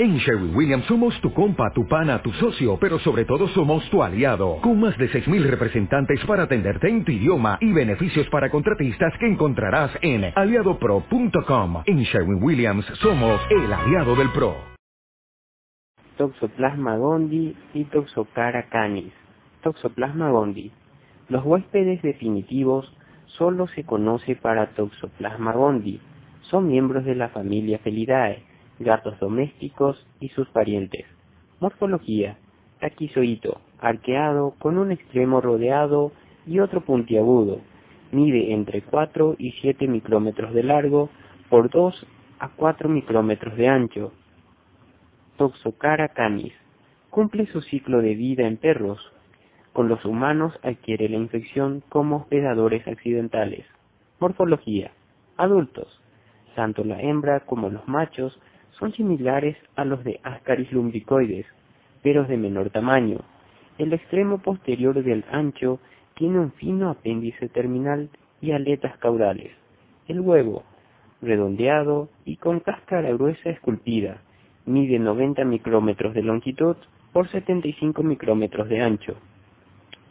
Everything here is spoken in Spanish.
En Sherwin Williams somos tu compa, tu pana, tu socio, pero sobre todo somos tu aliado, con más de 6.000 representantes para atenderte en tu idioma y beneficios para contratistas que encontrarás en aliadopro.com. En Sherwin Williams somos el aliado del PRO. Toxoplasma gondii y Toxocara canis. Toxoplasma gondii. Los huéspedes definitivos solo se conoce para Toxoplasma gondii. Son miembros de la familia Felidae gatos domésticos y sus parientes. Morfología. Taquizoito, arqueado, con un extremo rodeado y otro puntiagudo. Mide entre 4 y 7 micrómetros de largo por 2 a 4 micrómetros de ancho. Toxocara canis. Cumple su ciclo de vida en perros. Con los humanos adquiere la infección como hospedadores accidentales. Morfología. Adultos. Tanto la hembra como los machos son similares a los de Ascaris lumbricoides, pero de menor tamaño. El extremo posterior del ancho tiene un fino apéndice terminal y aletas caudales. El huevo, redondeado y con cáscara gruesa esculpida, mide 90 micrómetros de longitud por 75 micrómetros de ancho.